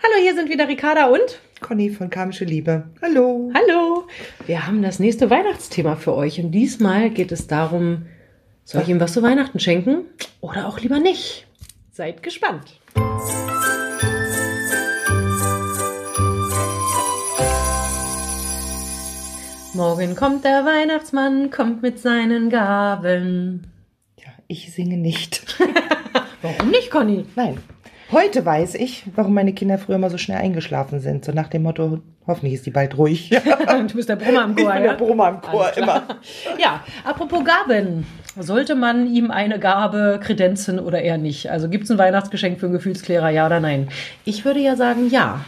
Hallo, hier sind wieder Ricarda und Conny von Kamische Liebe. Hallo. Hallo. Wir haben das nächste Weihnachtsthema für euch und diesmal geht es darum, soll ich ihm was zu Weihnachten schenken oder auch lieber nicht? Seid gespannt. Morgen kommt der Weihnachtsmann, kommt mit seinen Gaben. Ja, ich singe nicht. Warum nicht, Conny? Nein. Heute weiß ich, warum meine Kinder früher immer so schnell eingeschlafen sind. So nach dem Motto, hoffentlich ist die bald ruhig. du bist der Brummer im Chor, ich bin ja? der Brummer im Chor immer. Ja, apropos Gaben. Sollte man ihm eine Gabe kredenzen oder eher nicht? Also gibt es ein Weihnachtsgeschenk für einen Gefühlsklärer, ja oder nein? Ich würde ja sagen, ja.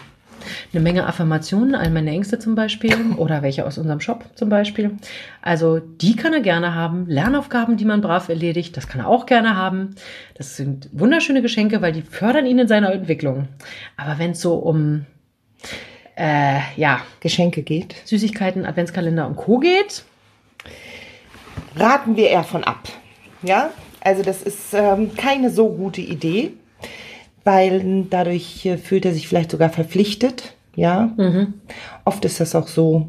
Eine Menge Affirmationen, all meine Ängste zum Beispiel oder welche aus unserem Shop zum Beispiel. Also die kann er gerne haben. Lernaufgaben, die man brav erledigt, das kann er auch gerne haben. Das sind wunderschöne Geschenke, weil die fördern ihn in seiner Entwicklung. Aber wenn es so um äh, ja, Geschenke geht. Süßigkeiten, Adventskalender und Co. geht, Raten wir eher von ab. Ja, also das ist ähm, keine so gute Idee, weil dadurch äh, fühlt er sich vielleicht sogar verpflichtet. Ja, oft ist das auch so.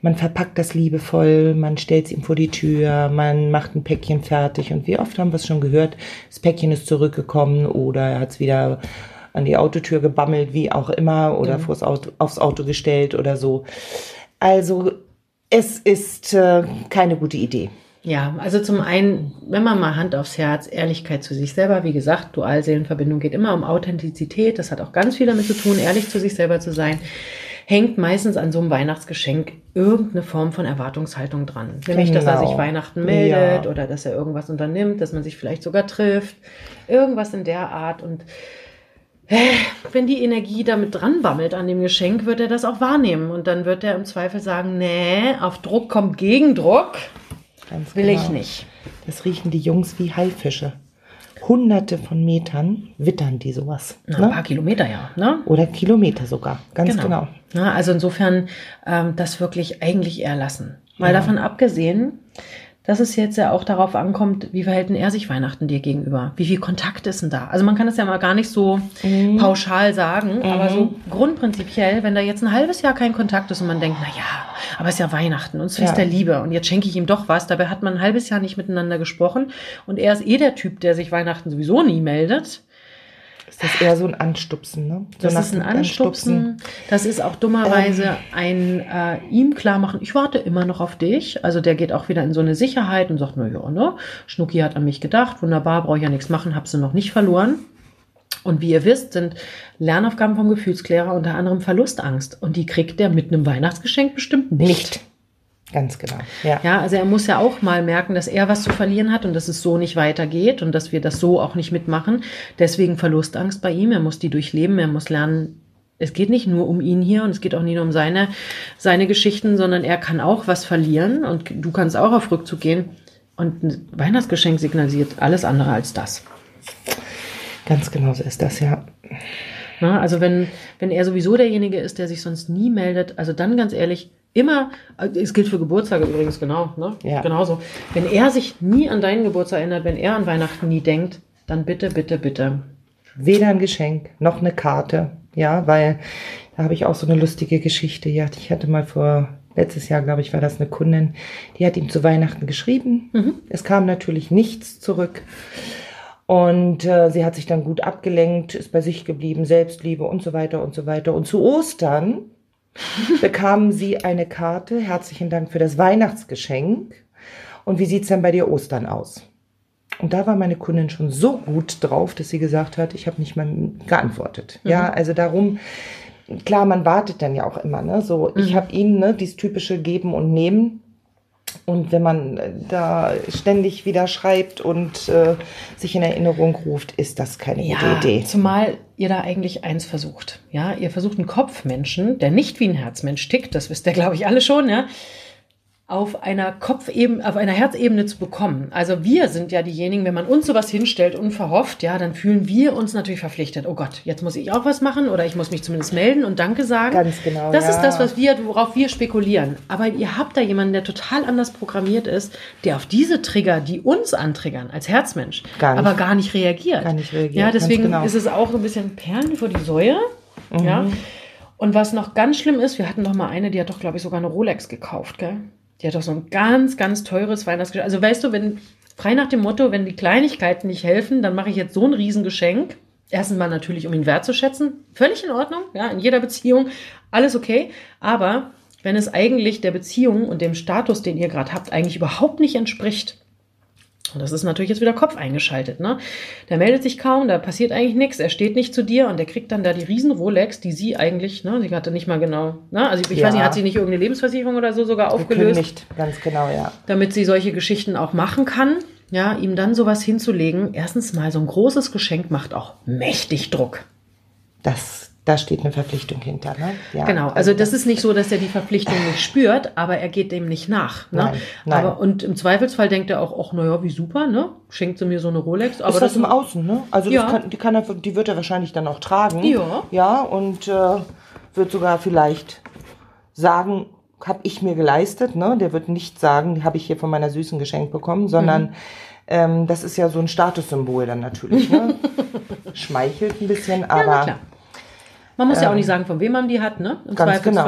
Man verpackt das liebevoll, man stellt es ihm vor die Tür, man macht ein Päckchen fertig und wie oft haben wir es schon gehört, das Päckchen ist zurückgekommen oder er hat es wieder an die Autotür gebammelt, wie auch immer, oder vors Auto, aufs Auto gestellt oder so. Also es ist äh, keine gute Idee. Ja, also zum einen, wenn man mal Hand aufs Herz, Ehrlichkeit zu sich selber, wie gesagt, Dualseelenverbindung geht immer um Authentizität, das hat auch ganz viel damit zu tun, ehrlich zu sich selber zu sein, hängt meistens an so einem Weihnachtsgeschenk irgendeine Form von Erwartungshaltung dran. Nämlich, dass er Genau. sich Weihnachten meldet Ja. oder dass er irgendwas unternimmt, dass man sich vielleicht sogar trifft, irgendwas in der Art. Und äh, wenn die Energie damit dran bammelt an dem Geschenk, wird er das auch wahrnehmen. Und dann wird er im Zweifel sagen, nee, auf Druck kommt Gegendruck, Ganz will ich genau. nicht. Das riechen die Jungs wie Haifische. Hunderte von Metern wittern die sowas. Na, ein Ne? paar Kilometer, ja. Ne? Oder Kilometer sogar. Ganz genau. Ja, also insofern ähm, das wirklich eigentlich eher lassen. Mal davon abgesehen, dass es jetzt ja auch darauf ankommt, wie verhält denn er sich Weihnachten dir gegenüber? Wie viel Kontakt ist denn da? Also man kann es ja mal gar nicht so Mhm. pauschal sagen, aber so grundprinzipiell, wenn da jetzt ein halbes Jahr kein Kontakt ist und man denkt, na ja, aber es ist ja Weihnachten und es ist Ja. der Liebe und jetzt schenke ich ihm doch was, dabei hat man ein halbes Jahr nicht miteinander gesprochen und er ist eh der Typ, der sich Weihnachten sowieso nie meldet. Ist das eher so ein Anstupsen, ne? So Das ist ein dem Anstupsen. Das ist auch dummerweise Ähm. ein äh, ihm klar machen, ich warte immer noch auf dich. Also der geht auch wieder in so eine Sicherheit und sagt, na ja, ne? Schnucki hat an mich gedacht, wunderbar, brauche ich ja nichts machen, hab sie noch nicht verloren. Und wie ihr wisst, sind Lernaufgaben vom Gefühlsklärer unter anderem Verlustangst. Und die kriegt er mit einem Weihnachtsgeschenk bestimmt nicht. Nicht. Ganz genau. Ja. Ja, also er muss ja auch mal merken, dass er was zu verlieren hat und dass es so nicht weitergeht und dass wir das so auch nicht mitmachen. Deswegen Verlustangst bei ihm. Er muss die durchleben. Er muss lernen, es geht nicht nur um ihn hier und es geht auch nicht nur um seine, seine Geschichten, sondern er kann auch was verlieren und du kannst auch auf Rückzug gehen. Und ein Weihnachtsgeschenk signalisiert alles andere als das. Ganz genau so ist das, ja. Na, also wenn, wenn er sowieso derjenige ist, der sich sonst nie meldet, also dann ganz ehrlich, immer, es gilt für Geburtstage übrigens genau, ne? Ja. Genauso. Wenn er sich nie an deinen Geburtstag erinnert, wenn er an Weihnachten nie denkt, dann bitte, bitte, bitte. Weder ein Geschenk noch eine Karte. Ja, weil da habe ich auch so eine lustige Geschichte. Ja, ich hatte mal vor letztes Jahr, glaube ich, war das eine Kundin, die hat ihm zu Weihnachten geschrieben. Es kam natürlich nichts zurück. Und äh, sie hat sich dann gut abgelenkt, ist bei sich geblieben, Selbstliebe und so weiter und so weiter. Und zu Ostern bekamen sie eine Karte. Herzlichen Dank für das Weihnachtsgeschenk. Und wie sieht's denn bei dir Ostern aus? Und da war meine Kundin schon so gut drauf, dass sie gesagt hat, ich habe nicht mal geantwortet. Ja, also darum, klar, man wartet dann ja auch immer, ne? So, ich habe ihm, ne, dieses typische Geben und Nehmen. Und wenn man äh, da ständig wieder schreibt und äh, sich in Erinnerung ruft, ist das keine gute Idee. zumal ihr da eigentlich eins versucht. Ja, ihr versucht einen Kopfmenschen, der nicht wie ein Herzmensch tickt, das wisst ihr, glaube ich, alle schon, ja, auf einer Kopfebene, auf einer Herzebene zu bekommen. Also wir sind ja diejenigen, wenn man uns sowas hinstellt, unverhofft, ja, dann fühlen wir uns natürlich verpflichtet. Oh Gott, jetzt muss ich auch was machen oder ich muss mich zumindest melden und Danke sagen. Ganz genau, Das ja. ist das, was wir, worauf wir spekulieren. Aber ihr habt da jemanden, der total anders programmiert ist, der auf diese Trigger, die uns antriggern als Herzmensch, Gar nicht. aber gar nicht reagiert. Gar nicht reagiert, Ja, deswegen genau. ist es auch so ein bisschen Perlen vor die Säue. Ja. Und was noch ganz schlimm ist, wir hatten noch mal eine, die hat doch, glaube ich, sogar eine Rolex gekauft, gell? Die hat doch so ein ganz, ganz teures Weihnachtsgeschenk. Also weißt du, wenn, frei nach dem Motto, wenn die Kleinigkeiten nicht helfen, dann mache ich jetzt so ein Riesengeschenk. Erstens mal natürlich, um ihn wertzuschätzen. Völlig in Ordnung, ja, in jeder Beziehung. Alles okay. Aber wenn es eigentlich der Beziehung und dem Status, den ihr gerade habt, eigentlich überhaupt nicht entspricht, und das ist natürlich jetzt wieder Kopf eingeschaltet, ne? Der meldet sich kaum, da passiert eigentlich nichts, er steht nicht zu dir und der kriegt dann da die riesen Rolex, die sie eigentlich, ne, sie hatte nicht mal genau, ne? Also ich Ja. weiß nicht, hat sie nicht irgendeine Lebensversicherung oder so sogar aufgelöst? Gekündigt, ganz genau, ja. damit sie solche Geschichten auch machen kann. Ja, ihm dann sowas hinzulegen. Erstens mal, so ein großes Geschenk macht auch mächtig Druck. Das, da steht eine Verpflichtung hinter, ne? Ja, Genau. Also das ist nicht so, dass er die Verpflichtung nicht spürt, aber er geht dem nicht nach. Ne? Nein, nein. Aber und im Zweifelsfall denkt er auch, ach naja, wie super, ne? Schenkt sie mir so eine Rolex. Aber ist das im Außen, ne? Also Ja. das kann, die, kann er, die wird er wahrscheinlich dann auch tragen. Ja. Ja, und äh, wird sogar vielleicht sagen, habe ich mir geleistet, ne? Der wird nicht sagen, habe ich hier von meiner Süßen geschenkt bekommen, sondern Mhm. ähm, das ist ja so ein Statussymbol dann natürlich, ne? Schmeichelt ein bisschen, ja, aber klar. Man muss ja auch nicht sagen, von wem man die hat, ne? Im Ähm, ganz genau.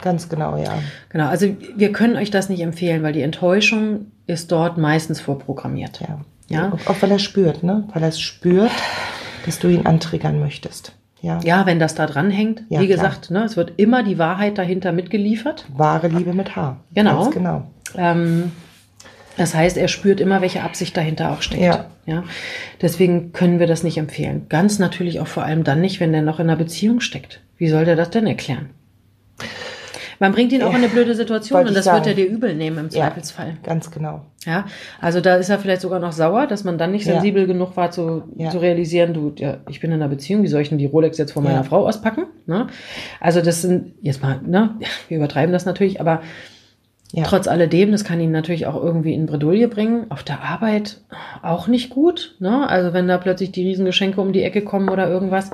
Ganz genau, ja. Genau. Also wir können euch das nicht empfehlen, weil die Enttäuschung ist dort meistens vorprogrammiert. Ja. Ja. Auch, auch weil er spürt, ne? Weil er es spürt, dass du ihn antriggern möchtest. Ja. Ja, wenn das da dran hängt, Ja, wie klar. gesagt, ne, es wird immer die Wahrheit dahinter mitgeliefert. Wahre Liebe mit H. Genau. Ganz genau. Ähm, das heißt, er spürt immer, welche Absicht dahinter auch steckt. Ja. Ja? Deswegen können wir das nicht empfehlen. Ganz natürlich auch vor allem dann nicht, wenn der noch in einer Beziehung steckt. Wie soll der das denn erklären? Man bringt ihn auch in eine blöde Situation und das wird sagen. er dir übel nehmen im Ja. Zweifelsfall. Ganz genau. Ja, also da ist er vielleicht sogar noch sauer, dass man dann nicht Ja. sensibel genug war zu, Ja. zu realisieren, du, ja, ich bin in einer Beziehung, wie soll ich denn die Rolex jetzt von meiner Ja. Frau auspacken? Ne? Also das sind, jetzt mal, ne, wir übertreiben das natürlich, aber Ja. trotz alledem, das kann ihn natürlich auch irgendwie in Bredouille bringen. Auf der Arbeit auch nicht gut, ne? Also wenn da plötzlich die Riesengeschenke um die Ecke kommen oder irgendwas.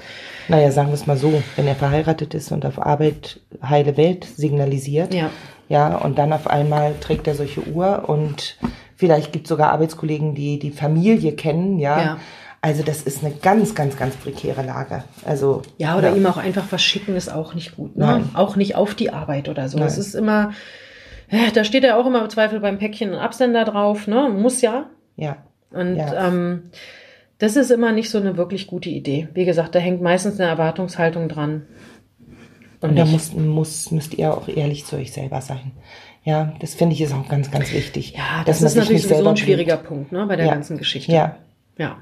Naja, sagen wir es mal so, wenn er verheiratet ist und auf Arbeit heile Welt signalisiert, Ja. ja, und dann auf einmal trägt er solche Uhr und vielleicht gibt es sogar Arbeitskollegen, die die Familie kennen, ja. Ja. Also das ist eine ganz, ganz, ganz prekäre Lage. Also Ja, oder ihm auch einfach was schicken ist auch nicht gut. Ne? Nein. Auch nicht auf die Arbeit oder so. Nein. Es ist immer, ja, da steht ja auch immer im Zweifel beim Päckchen ein Absender drauf, ne? Muss ja. ja, Und Ja. ähm, das ist immer nicht so eine wirklich gute Idee. Wie gesagt, da hängt meistens eine Erwartungshaltung dran. und da nicht- muss, muss, müsst ihr auch ehrlich zu euch selber sein. Ja, das finde ich ist auch ganz, ganz wichtig. Ja, das ist natürlich sowieso ein schwieriger belügt. Punkt ne, bei der Ja. ganzen Geschichte. Ja, Ja.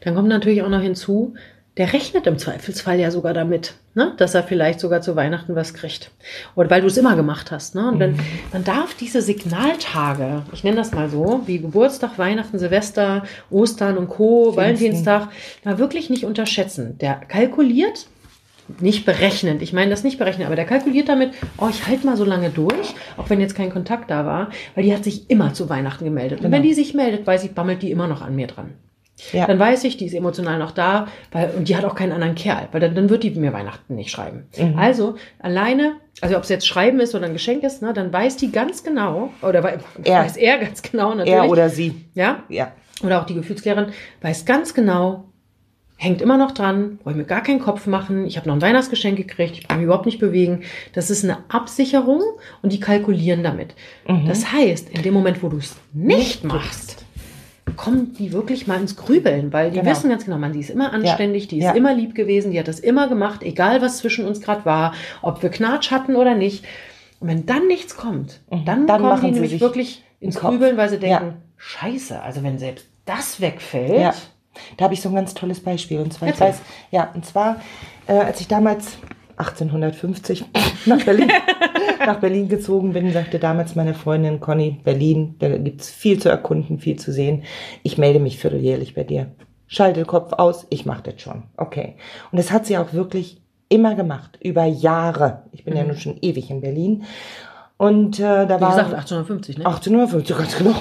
Dann kommt natürlich auch noch hinzu, der rechnet im Zweifelsfall ja sogar damit, ne, dass er vielleicht sogar zu Weihnachten was kriegt. Oder weil du es immer gemacht hast. Ne? Und wenn, Mhm. man darf diese Signaltage, ich nenne das mal so, wie Geburtstag, Weihnachten, Silvester, Ostern und Co., Valentinstag, mal wirklich nicht unterschätzen. Der kalkuliert, nicht berechnend, ich meine das nicht berechnen, aber der kalkuliert damit, oh, ich halte mal so lange durch, auch wenn jetzt kein Kontakt da war, weil die hat sich immer zu Weihnachten gemeldet. Und Genau. wenn die sich meldet, weiß ich, bammelt die immer noch an mir dran. Ja. Dann weiß ich, die ist emotional noch da, weil, und die hat auch keinen anderen Kerl, weil dann, dann wird die mir Weihnachten nicht schreiben. Mhm. Also alleine, also ob es jetzt Schreiben ist oder ein Geschenk ist, ne, dann weiß die ganz genau, oder wei- Er. weiß er ganz genau natürlich, er oder sie. ja, Ja, oder auch die Gefühlsklärerin, weiß ganz genau, hängt immer noch dran, brauche ich mir gar keinen Kopf machen, ich habe noch ein Weihnachtsgeschenk gekriegt, ich brauche mich überhaupt nicht bewegen. Das ist eine Absicherung und die kalkulieren damit. Das heißt, in dem Moment, wo du es nicht machst, kommen die wirklich mal ins Grübeln, weil die Genau. wissen ganz genau, man, die ist immer anständig, die ist Ja. immer lieb gewesen, die hat das immer gemacht, egal was zwischen uns gerade war, ob wir Knatsch hatten oder nicht. Und wenn dann nichts kommt, dann, Mhm. Dann kommen machen die sie nämlich sich wirklich ins Kopf. Grübeln, weil sie denken, Ja. scheiße, also wenn selbst das wegfällt, Ja, da habe ich so ein ganz tolles Beispiel. Und zwar, ich weiß, ja, und zwar, äh, als ich damals 1850 nach Berlin, nach Berlin gezogen bin, sagte damals meine Freundin Conny, Berlin, da gibt's viel zu erkunden, viel zu sehen. Ich melde mich vierteljährlich bei dir. Schalte Kopf aus, ich mache das schon. Okay. Und das hat sie auch wirklich immer gemacht, über Jahre. Ich bin ja nun schon ewig in Berlin. Und äh, da Wie war gesagt, 1850, ne? 1850, ganz genau.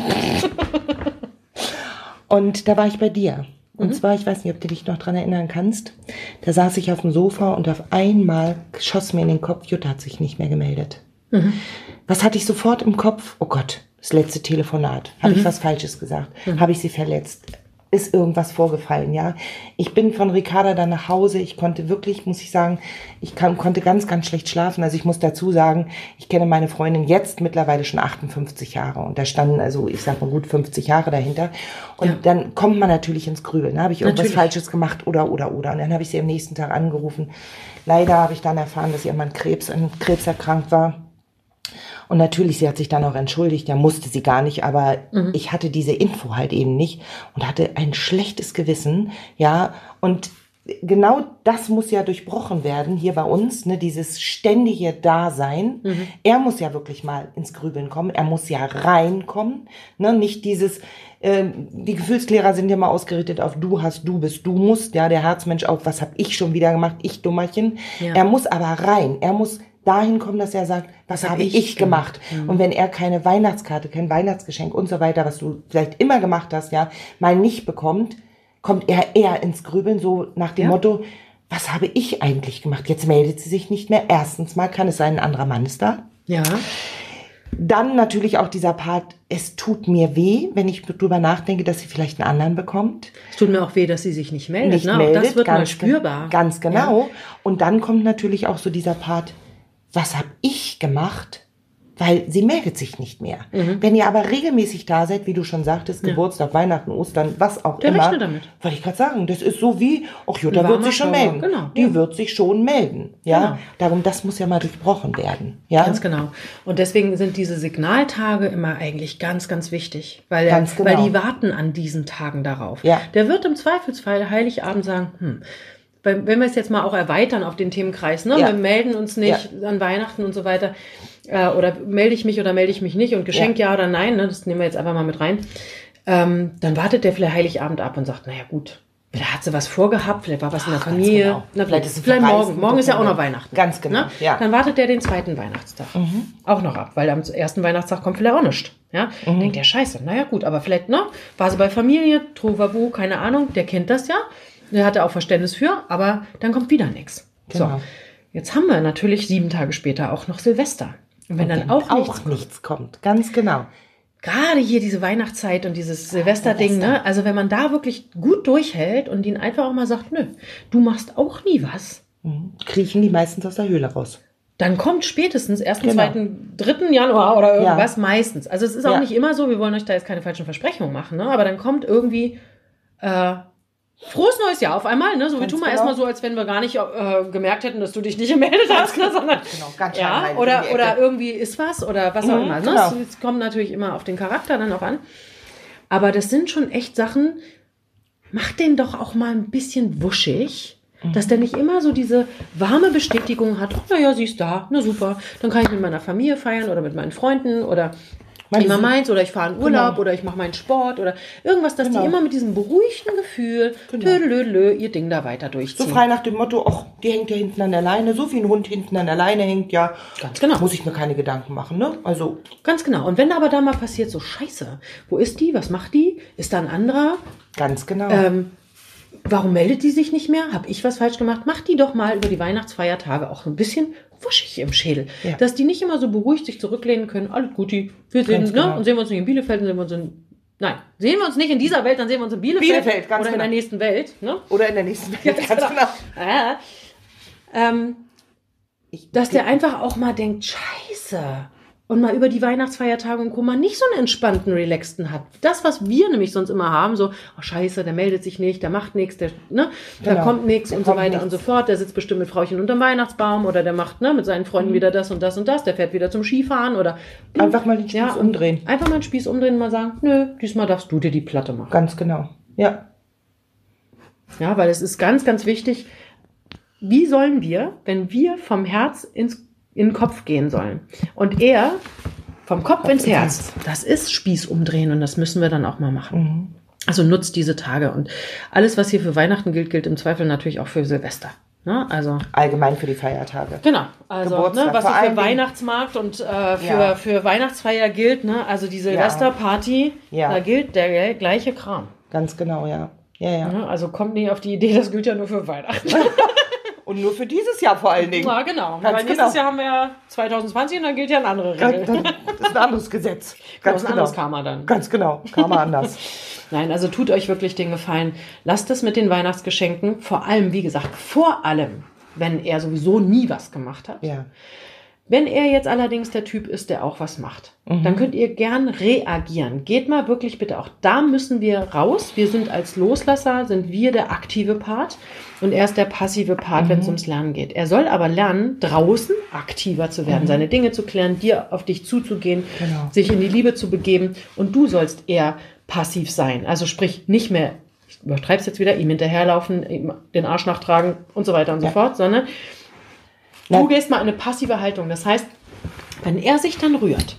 Und da war ich bei dir. Und Mhm. zwar, ich weiß nicht, ob du dich noch dran erinnern kannst, da saß ich auf dem Sofa und auf einmal schoss mir in den Kopf, Jutta hat sich nicht mehr gemeldet. Mhm. Was hatte ich sofort im Kopf? Oh Gott, das letzte Telefonat. Habe Mhm. ich was Falsches gesagt? Habe ich sie verletzt? ist irgendwas vorgefallen, ja. Ich bin von Ricarda dann nach Hause. Ich konnte wirklich, muss ich sagen, ich kann, konnte ganz, ganz schlecht schlafen. Also ich muss dazu sagen, ich kenne meine Freundin jetzt mittlerweile schon 58 Jahre und da standen also, ich sag mal gut 50 Jahre dahinter. Und Ja. dann kommt man natürlich ins Grübeln. Ne? Habe ich irgendwas Natürlich. Falsches gemacht oder, oder, oder. Und dann habe ich sie am nächsten Tag angerufen. Leider habe ich dann erfahren, dass ihr Mann Krebs, an Krebs erkrankt war. Und natürlich, sie hat sich dann auch entschuldigt, ja musste sie gar nicht, aber ich hatte diese Info halt eben nicht und hatte ein schlechtes Gewissen, ja, und genau das muss ja durchbrochen werden hier bei uns, ne, dieses ständige Dasein. Er muss ja wirklich mal ins Grübeln kommen, er muss ja reinkommen, ne, nicht dieses, ähm, die Gefühlsklärer sind ja mal ausgerichtet auf du hast, du bist, du musst, ja, der Herzmensch auch, was hab ich schon wieder gemacht, ich Dummerchen. Ja. Er muss aber rein, er muss dahin kommen, dass er sagt, was, hab habe ich ich, gemacht? Und wenn er keine Weihnachtskarte, kein Weihnachtsgeschenk und so weiter, was du vielleicht immer gemacht hast, ja, mal nicht bekommt, kommt er eher ins Grübeln, so nach dem Ja. Motto, was habe ich eigentlich gemacht? Jetzt meldet sie sich nicht mehr. Erstens mal kann es sein, ein anderer Mann ist da. Ja. Dann natürlich auch dieser Part, es tut mir weh, wenn ich drüber nachdenke, dass sie vielleicht einen anderen bekommt. Es tut mir auch weh, dass sie sich nicht meldet. Nicht ne? meldet. auch das wird mal ganz ge- spürbar. Ganz genau. Und dann kommt natürlich auch so dieser Part, was habe ich gemacht? Weil sie meldet sich nicht mehr. Mhm. Wenn ihr aber regelmäßig da seid, wie du schon sagtest, Geburtstag, Weihnachten, Ostern, was auch Der immer. damit. Wollte ich gerade sagen, das ist so wie, ach Jutta wird sich schon Schauer, melden. genau, Die ja. wird sich schon melden. Ja. Genau. Darum, das muss ja mal durchbrochen werden. Ja. Ganz genau. Und deswegen sind diese Signaltage immer eigentlich ganz, ganz wichtig, weil, Ganz genau. weil die warten an diesen Tagen darauf. Ja. Der wird im Zweifelsfall Heiligabend sagen, hm, wenn wir es jetzt mal auch erweitern auf den Themenkreis, ne? Ja. wir melden uns nicht an Weihnachten und so weiter, äh, oder melde ich mich oder melde ich mich nicht und Geschenk ja, oder nein, ne? das nehmen wir jetzt einfach mal mit rein, ähm, dann wartet der vielleicht Heiligabend ab und sagt, naja gut, vielleicht hat sie was vorgehabt, vielleicht war was in der Ach, Familie, genau. Na, Vielleicht ist sie vielleicht morgen, morgen ist ja auch noch. Weihnachten. Ganz genau, Ne? ja. Dann wartet der den zweiten Weihnachtstag auch noch ab, weil am ersten Weihnachtstag kommt vielleicht auch nichts. Ja? Mhm. Denkt der Scheiße, naja gut, aber vielleicht, ne, war sie bei Familie, Trovabu, keine Ahnung, der kennt das ja, der hatte auch Verständnis für, aber dann kommt wieder nichts. Genau. So, jetzt haben wir natürlich sieben Tage später auch noch Silvester. Und wenn dann auch, nichts auch nichts kommt. Ganz genau. gerade hier diese Weihnachtszeit und dieses Silvesterding, Silvester. ne? Also wenn man da wirklich gut durchhält und ihnen einfach auch mal sagt, nö, du machst auch nie was, Mhm. Kriechen die meistens aus der Höhle raus. dann kommt spätestens 1., Genau. 2., 3. Januar oder irgendwas meistens. Also es ist auch Ja. nicht immer so, wir wollen euch da jetzt keine falschen Versprechungen machen, ne? aber dann kommt irgendwie äh, frohes neues Jahr auf einmal, ne? So, wir tun mal genau. erstmal so, als wenn wir gar nicht äh, gemerkt hätten, dass du dich nicht gemeldet hast, ne? sondern Genau, ganz ja, oder, oder irgendwie ist was oder was auch Mhm, immer. Ne? genau. Es, es kommt natürlich immer auf den Charakter dann auch an. Aber das sind schon echt Sachen, mach den doch auch mal ein bisschen wuschig, Mhm. dass der nicht immer so diese warme Bestätigung hat, oh, naja, sie ist da, na super, dann kann ich mit meiner Familie feiern oder mit meinen Freunden oder Meine immer meins oder ich fahre in Urlaub Genau. oder ich mache meinen Sport oder irgendwas, dass Genau. die immer mit diesem beruhigten Gefühl Genau. tödelödelö, ihr Ding da weiter So durchziehen. frei nach dem Motto, ach, die hängt ja hinten an der Leine, so wie ein Hund hinten an der Leine hängt, ja. Ganz genau. Muss ich mir keine Gedanken machen, ne? Also, Ganz genau. Und wenn aber da mal passiert, so scheiße, wo ist die, was macht die, ist da ein anderer, ganz genau. ähm, warum meldet die sich nicht mehr? Habe ich was falsch gemacht? Mach die doch mal über die Weihnachtsfeiertage auch so ein bisschen wuschig im Schädel. Ja. Dass die nicht immer so beruhigt sich zurücklehnen können. Alles Guti, wir sehen, ne? genau. Und sehen wir uns nicht in Bielefeld, dann sehen wir uns in. Nein, sehen wir uns nicht in dieser Welt, dann sehen wir uns in Bielefeld, Bielefeld, ganz oder in genau. der nächsten Welt. Ne? Oder in der nächsten Welt, ganz genau. genau. Ja. Ähm, dass der einfach auch mal denkt, scheiße. Und mal über die Weihnachtsfeiertage und Co. mal nicht so einen entspannten, relaxten hat. Das, was wir nämlich sonst immer haben, so, oh scheiße, der meldet sich nicht, der macht nichts, der, ne, da Genau. kommt nichts Da und so weiter und so nichts. fort. Der sitzt bestimmt mit Frauchen unterm Weihnachtsbaum oder der macht, ne, mit seinen Mhm. Freunden wieder das und das und das, der fährt wieder zum Skifahren oder Einfach mal den Spieß Ja, umdrehen. Einfach mal den Spieß umdrehen und mal sagen, nö, diesmal darfst du dir die Platte machen. Ganz genau. Ja. Ja, weil es ist ganz, ganz wichtig, wie sollen wir, wenn wir vom Herz ins, in den Kopf gehen sollen und er vom Kopf ins Herz, das ist Spieß umdrehen und das müssen wir dann auch mal machen. Mhm. Also nutzt diese Tage und alles, was hier für Weihnachten gilt, gilt im Zweifel natürlich auch für Silvester. Ne? Also Allgemein für die Feiertage. Genau, also Geburtstag, ne, was für Dingen- Weihnachtsmarkt und äh, für, Ja. für Weihnachtsfeier gilt, ne? also die Silvesterparty, Ja. da gilt der gleiche Kram. Ganz genau, ja. Ja, ja. Ne? Also kommt nicht auf die Idee, das gilt ja nur für Weihnachten. Und nur für dieses Jahr vor allen Dingen. Ja, genau. Ganz Weil nächstes genau. Jahr haben wir ja 2020 und dann gilt ja eine andere Regel. Ganz- Das ist ein anderes Gesetz. Das Ganz ein genau. anderes Karma dann. Ganz genau. Karma anders. Nein, also tut euch wirklich den Gefallen. Lasst es mit den Weihnachtsgeschenken, vor allem, wie gesagt, vor allem, wenn er sowieso nie was gemacht hat. Ja. Wenn er jetzt allerdings der Typ ist, der auch was macht, dann könnt ihr gern reagieren. Geht mal wirklich bitte auch da müssen wir raus. Wir sind als Loslasser, sind wir der aktive Part und er ist der passive Part, wenn es ums Lernen geht. Er soll aber lernen, draußen aktiver zu werden, seine Dinge zu klären, dir auf dich zuzugehen, Genau. sich in die Liebe zu begeben und du sollst eher passiv sein. Also sprich nicht mehr, ich übertreib's jetzt wieder, ihm hinterherlaufen, ihm den Arsch nachtragen und so weiter und so Ja. fort, sondern Du gehst mal in eine passive Haltung. Das heißt, wenn er sich dann rührt,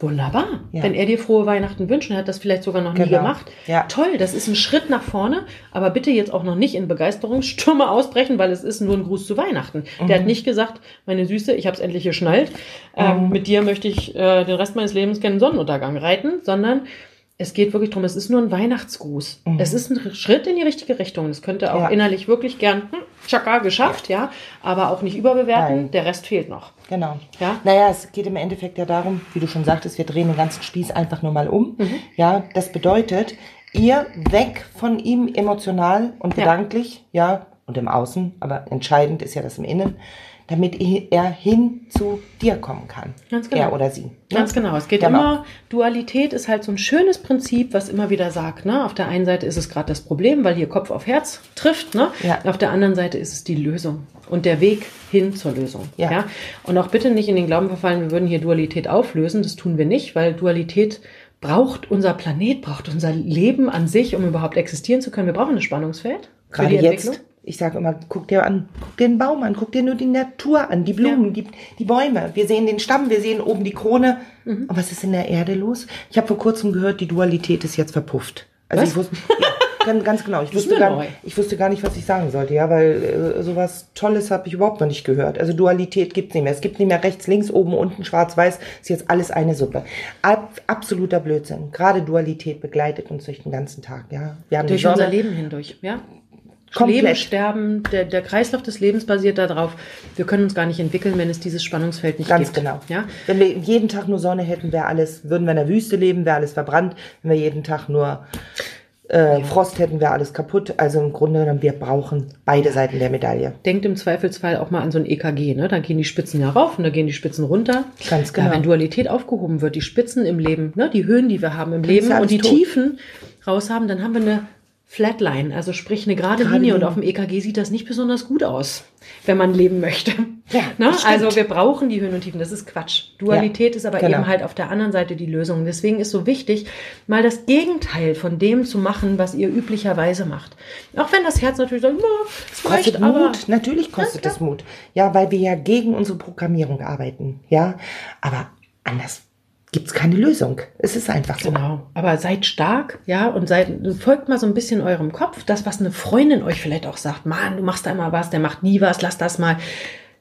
wunderbar. Ja. Wenn er dir frohe Weihnachten wünscht, und er hat das vielleicht sogar noch nie Genau. gemacht, Ja. toll, das ist ein Schritt nach vorne, aber bitte jetzt auch noch nicht in Begeisterungsstürme ausbrechen, weil es ist nur ein Gruß zu Weihnachten. Der Mhm. hat nicht gesagt, meine Süße, ich habe es endlich geschnallt, ähm, Mhm. mit dir möchte ich äh, den Rest meines Lebens keinen Sonnenuntergang reiten, sondern es geht wirklich darum, es ist nur ein Weihnachtsgruß. Es ist ein Schritt in die richtige Richtung. Das könnte auch Mhm. Ja. innerlich wirklich gern, hm, tschakka, geschafft, ja, aber auch nicht überbewerten. Nein. Der Rest fehlt noch. Genau. Ja? Naja, es geht im Endeffekt ja darum, wie du schon sagtest, wir drehen den ganzen Spieß einfach nur mal um. Mhm. Ja, das bedeutet, ihr weg von ihm emotional und Ja. gedanklich, ja, und im Außen, aber entscheidend ist ja das im Innen, damit er hin zu dir kommen kann. Ganz genau. Er oder sie. ne? Ganz genau. Es geht Der immer, Dualität ist halt so ein schönes Prinzip, was immer wieder sagt, ne? Auf der einen Seite ist es gerade das Problem, weil hier Kopf auf Herz trifft, ne? Ja. Auf der anderen Seite ist es die Lösung und der Weg hin zur Lösung. Ja. Und auch bitte nicht in den Glauben verfallen, wir würden hier Dualität auflösen. Das tun wir nicht, weil Dualität braucht unser Planet, braucht unser Leben an sich, um überhaupt existieren zu können. Wir brauchen ein Spannungsfeld. Gerade jetzt, ich sage immer, guck dir an, guck dir den Baum an, guck dir nur die Natur an, die Blumen, Ja. die, die Bäume. Wir sehen den Stamm, wir sehen oben die Krone. Mhm. Und was ist in der Erde los? Ich habe vor kurzem gehört, die Dualität ist jetzt verpufft. Also Was? ich wusste, ja, ganz, genau. Ich wusste, gar, neu. ich wusste gar nicht, was ich sagen sollte, ja, weil äh, sowas Tolles habe ich überhaupt noch nicht gehört. Also Dualität gibt's nicht mehr. Es gibt nicht mehr rechts, links, oben, unten, schwarz, weiß. Ist jetzt alles eine Suppe. Ab, absoluter Blödsinn. Gerade Dualität begleitet uns durch den ganzen Tag, ja. Wir haben Durch unser Leben hindurch, ja? Komplett. Leben, Sterben, der, der Kreislauf des Lebens basiert darauf. Wir können uns gar nicht entwickeln, wenn es dieses Spannungsfeld nicht Ganz gibt. genau. Ja? Wenn wir jeden Tag nur Sonne hätten, wäre alles, würden wir in der Wüste leben, wäre alles verbrannt. Wenn wir jeden Tag nur äh, Frost hätten, wäre alles kaputt. Also im Grunde genommen, wir brauchen beide Seiten der Medaille. Denkt im Zweifelsfall auch mal an so ein EKG, ne? Da gehen die Spitzen ja rauf und da gehen die Spitzen runter. Ganz Ja, genau. wenn Dualität aufgehoben wird, die Spitzen im Leben, ne? die Höhen, die wir haben im Leben und die tot. Tiefen raus haben, dann haben wir eine Flatline, also sprich eine gerade, Gerade Linie. Und Linie. auf dem EKG sieht das nicht besonders gut aus, wenn man leben möchte. Ja, ne? Also wir brauchen die Höhen und Tiefen, das ist Quatsch. Dualität Ja, ist aber genau. eben halt auf der anderen Seite die Lösung. Deswegen ist so wichtig, mal das Gegenteil von dem zu machen, was ihr üblicherweise macht. Auch wenn das Herz natürlich sagt, "Na, es Kostet reicht, Mut, natürlich kostet es Mut. Ja, weil wir ja gegen unsere Programmierung arbeiten. Ja, aber anders gibt's keine Lösung. Es ist einfach so. Genau, aber seid stark, ja, und seid, folgt mal so ein bisschen eurem Kopf. Das, was eine Freundin euch vielleicht auch sagt, Mann, du machst da immer was, der macht nie was, lass das mal.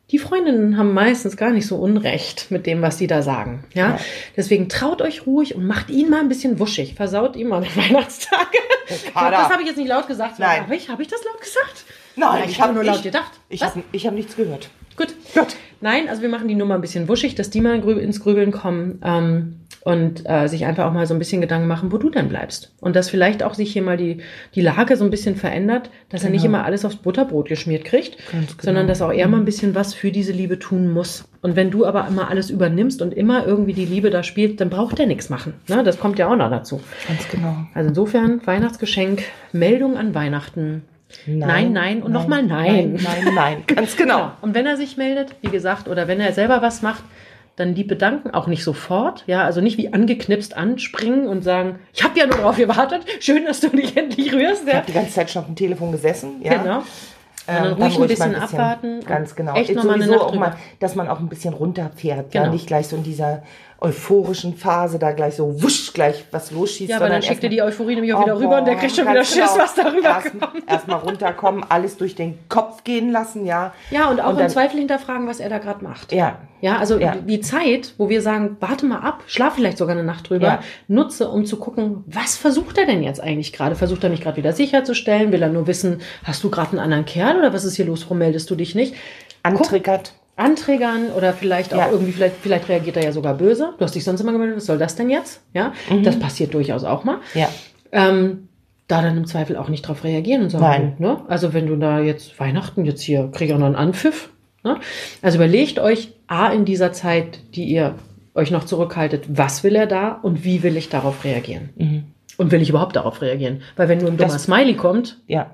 Die Freundinnen haben meistens gar nicht so Unrecht mit dem, was sie da sagen. Ja? Ja. Deswegen traut euch ruhig und macht ihn mal ein bisschen wuschig. Versaut ihm mal die Weihnachtstage. Ich glaub, Kader. das habe ich jetzt nicht laut gesagt. Nein. Habe ich, hab ich das laut gesagt? Nein, ja, ich, ich habe hab- nur laut ich- gedacht. Ich Was? habe ich hab nichts gehört. Gut. Gut. Nein, also wir machen die Nummer ein bisschen wuschig, dass die mal ins Grübeln kommen ähm, und äh, sich einfach auch mal so ein bisschen Gedanken machen, wo du denn bleibst. Und dass vielleicht auch sich hier mal die, die Lage so ein bisschen verändert, dass er nicht Genau. immer alles aufs Butterbrot geschmiert kriegt, genau. sondern dass auch er mal ein bisschen was für diese Liebe tun muss. Und wenn du aber immer alles übernimmst und immer irgendwie die Liebe da spielt, dann braucht er nichts machen. Ne? Das kommt ja auch noch dazu. Ganz genau. Also insofern, Weihnachtsgeschenk, Meldung an Weihnachten. Nein, nein und nochmal nein. Nein, nein, nein. Ganz genau. Genau. Und wenn er sich meldet, wie gesagt, oder wenn er selber was macht, dann lieb bedanken, auch nicht sofort, ja, also nicht wie angeknipst anspringen und sagen, ich habe ja nur drauf gewartet, schön, dass du dich endlich rührst, Ich ja. habe die ganze Zeit schon auf dem Telefon gesessen. Ja. Genau. Ähm, Sondern dann ruhig ein ruhig mal bisschen abwarten und Ganz genau. echt Ist noch mal eine Nacht auch mal, dass man auch ein bisschen runterfährt. Ja, Genau. nicht gleich so in dieser euphorischen Phase da gleich so wusch gleich was losschießt. Ja, aber dann schickt er die Euphorie nämlich auch mal- wieder rüber und der kriegt schon wieder Schiss, genau. was darüber erst, kommt. Erstmal runterkommen, alles durch den Kopf gehen lassen, ja. Ja, und auch Und im dann- Zweifel hinterfragen, was er da gerade macht. Ja, Ja, also Ja. die Zeit, wo wir sagen, warte mal ab, schlaf vielleicht sogar eine Nacht drüber, Ja. nutze, um zu gucken, was versucht er denn jetzt eigentlich gerade? Versucht er mich gerade wieder sicherzustellen? Will er nur wissen, hast du gerade einen anderen Kerl oder was ist hier los? Warum meldest du dich nicht? antriggert. Anträgern oder vielleicht auch Ja. irgendwie, vielleicht, vielleicht reagiert er ja sogar böse. Du hast dich sonst immer gemeldet, was soll das denn jetzt? Ja, Mhm. das passiert durchaus auch mal. Ja. ähm, da dann im Zweifel auch nicht drauf reagieren und sagen, Nein. Ne? Also wenn du da jetzt Weihnachten, jetzt hier kriege ich auch noch einen Anpfiff. Ne? Also überlegt euch A in dieser Zeit, die ihr euch noch zurückhaltet, was will er da und wie will ich darauf reagieren? Und will ich überhaupt darauf reagieren? Weil wenn nur ein dummer Das- Smiley kommt, Ja,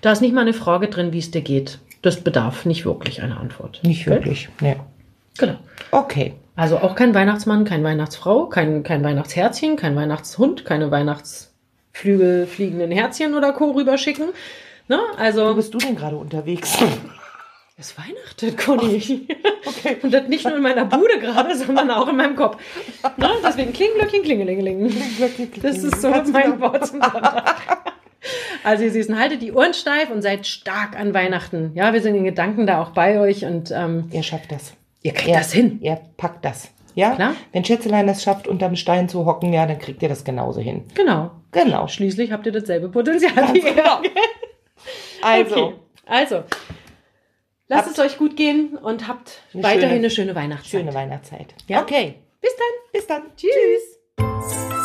da ist nicht mal eine Frage drin, wie es dir geht. Das bedarf nicht wirklich einer Antwort. nicht Okay? wirklich. Nee. Genau. Okay. Also auch kein Weihnachtsmann, kein Weihnachtsfrau, kein, kein Weihnachtsherzchen, kein Weihnachtshund, keine Weihnachtsflügel fliegenden Herzchen oder Co. rüberschicken. Ne? Wo Also, bist du denn gerade unterwegs? es weihnachtet, Conny. Und das nicht nur in meiner Bude gerade, sondern auch in meinem Kopf. Ne? Deswegen Klingelglöckchen, Klingelingeling. Das ist so mein Wort zum Sonntag. Also ihr Süßen, haltet die Ohren steif und seid stark an Weihnachten. Ja, wir sind in Gedanken da auch bei euch und ähm, Ihr schafft das. ihr kriegt Ihr, das hin. Ihr packt das. Ja? Klar. Wenn Schätzelein es schafft, unterm Stein zu hocken, ja, dann kriegt ihr das genauso hin. Genau. Genau. Schließlich habt ihr dasselbe Potenzial wie genau. er. Also, Okay. Also, lasst Habt- es euch gut gehen und habt Eine weiterhin schöne- eine schöne Weihnachtszeit. schöne Weihnachtszeit. Ja. Okay. Bis dann. Bis dann. Tschüss.